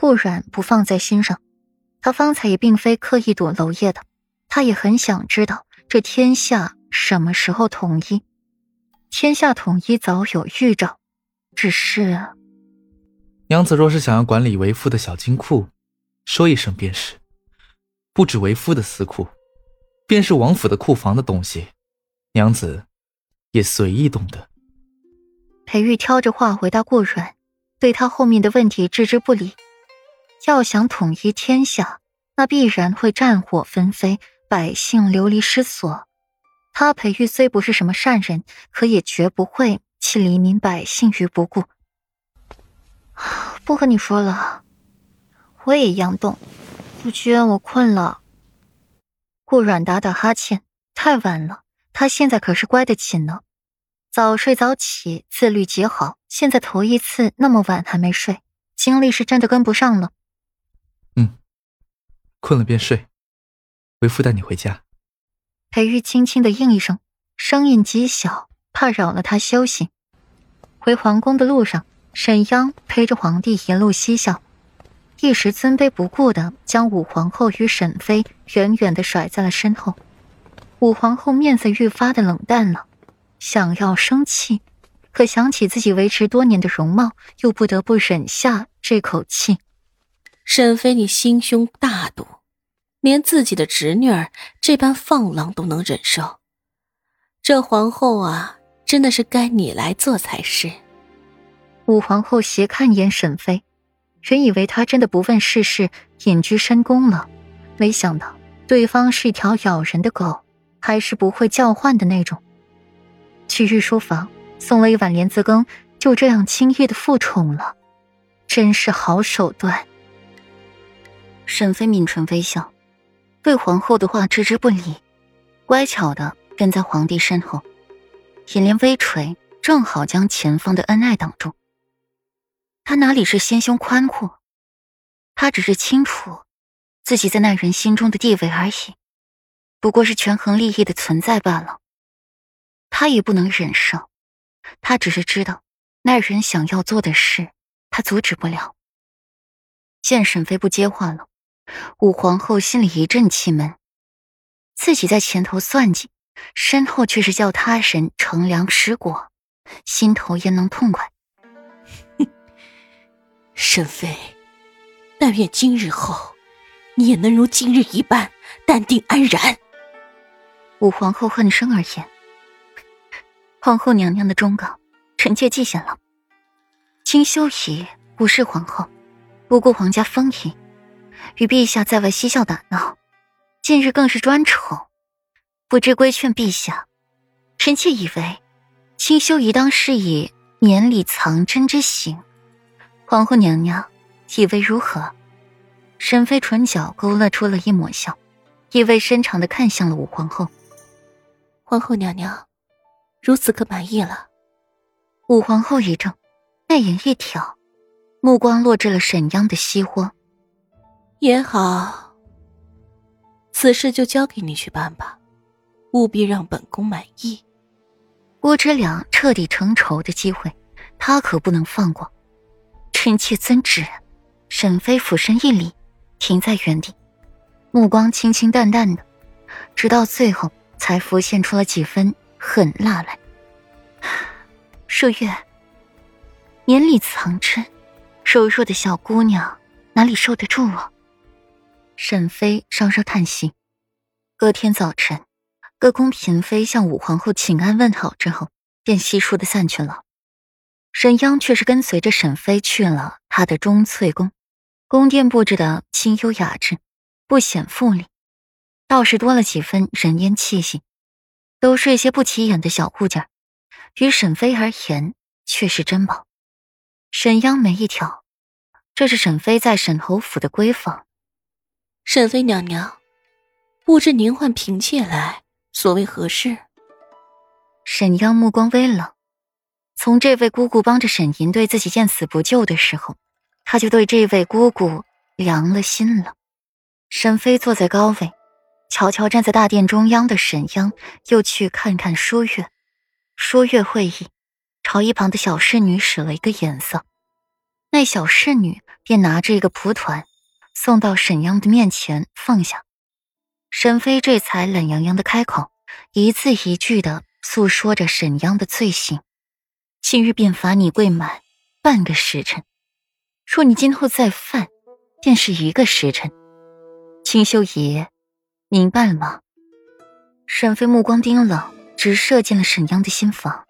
顾阮不放在心上，他方才也并非刻意躲娄烨的，他也很想知道这天下什么时候统一。天下统一早有预兆，只是娘子若是想要管理为夫的小金库，说一声便是。不止为夫的私库，便是王府的库房的东西，娘子也随意动的。裴玉挑着话回答顾阮，对他后面的问题置之不理。要想统一天下，那必然会战火纷飞，百姓流离失所。他裴玉虽不是什么善人，可也绝不会弃黎民百姓于不顾。不和你说了，我也一样动。夫君，我困了。顾阮打打哈欠，太晚了，他现在可是乖得紧呢，早睡早起，自律极好。现在头一次那么晚还没睡，精力是真的跟不上了。嗯，困了便睡，为夫带你回家。裴玉轻轻的应一声，声音极小，怕扰了他休息。回皇宫的路上，沈央陪着皇帝一路嬉笑，一时尊卑不顾的将武皇后与沈妃远远的甩在了身后。武皇后面色愈发的冷淡了，想要生气，可想起自己维持多年的容貌，又不得不忍下这口气。沈妃，你心胸大毒。连自己的侄女儿这般放浪都能忍受，这皇后啊，真的是该你来做才是。武皇后斜看一眼沈妃，原以为她真的不问世事，隐居深宫了，没想到对方是一条咬人的狗，还是不会叫唤的那种。去御书房送了一碗莲子羹，就这样轻易的复宠了，真是好手段。沈妃抿唇微笑。对皇后的话置之不理，乖巧的跟在皇帝身后，眼帘微垂，正好将前方的恩爱挡住。他哪里是心胸宽阔，他只是清楚自己在那人心中的地位而已，不过是权衡利益的存在罢了。他也不能忍受，他只是知道那人想要做的事，他阻止不了。见沈妃不接话了。武皇后心里一阵气闷，自己在前头算计，身后却是叫他人乘凉食果，心头焉能痛快？哼，沈妃，但愿今日后，你也能如今日一般淡定安然。武皇后恨声而言：“皇后娘娘的忠告，臣妾记下了。金修仪不是皇后，不顾皇家风仪。”与陛下在外嬉笑打闹，近日更是专宠，不知规劝陛下。臣妾以为，清修宜当是以绵里藏针之行。皇后娘娘以为如何？沈妃唇角勾勒出了一抹笑，意味深长的看向了武皇后。皇后娘娘，如此可满意了？武皇后一怔，媚眼一挑，目光落至了沈央的膝窝。也好，此事就交给你去办吧，务必让本宫满意。郭之良彻底成仇的机会，他可不能放过。臣妾遵旨。沈妃俯身一礼，停在原地，目光清清淡淡的，直到最后才浮现出了几分狠辣来。麝月，年里藏针，柔弱的小姑娘哪里受得住啊？沈妃稍稍叹息。隔天早晨，各宫嫔妃向武皇后请安问好之后，便悉数的散去了。沈央却是跟随着沈妃去了他的钟粹宫，宫殿布置的清幽雅致，不显富丽，倒是多了几分人烟气息，都是一些不起眼的小物件，于沈妃而言却是珍宝。沈央眉一挑，这是沈妃在沈侯府的闺房。沈妃娘娘，不知您唤嫔妾来，所谓何事？沈央目光微冷，从这位姑姑帮着沈银对自己见死不救的时候，他就对这位姑姑凉了心了。沈妃坐在高位，瞧瞧站在大殿中央的沈央，又去看看舒月。舒月会意，朝一旁的小侍女使了一个眼色。那小侍女便拿着一个蒲团，送到沈央的面前放下。沈飞这才懒洋洋的开口，一字一句的诉说着沈央的罪行。今日便罚你跪满半个时辰，若你今后再犯，便是一个时辰。清秀爷，明白了吗？沈飞目光冰冷，直射进了沈央的心房。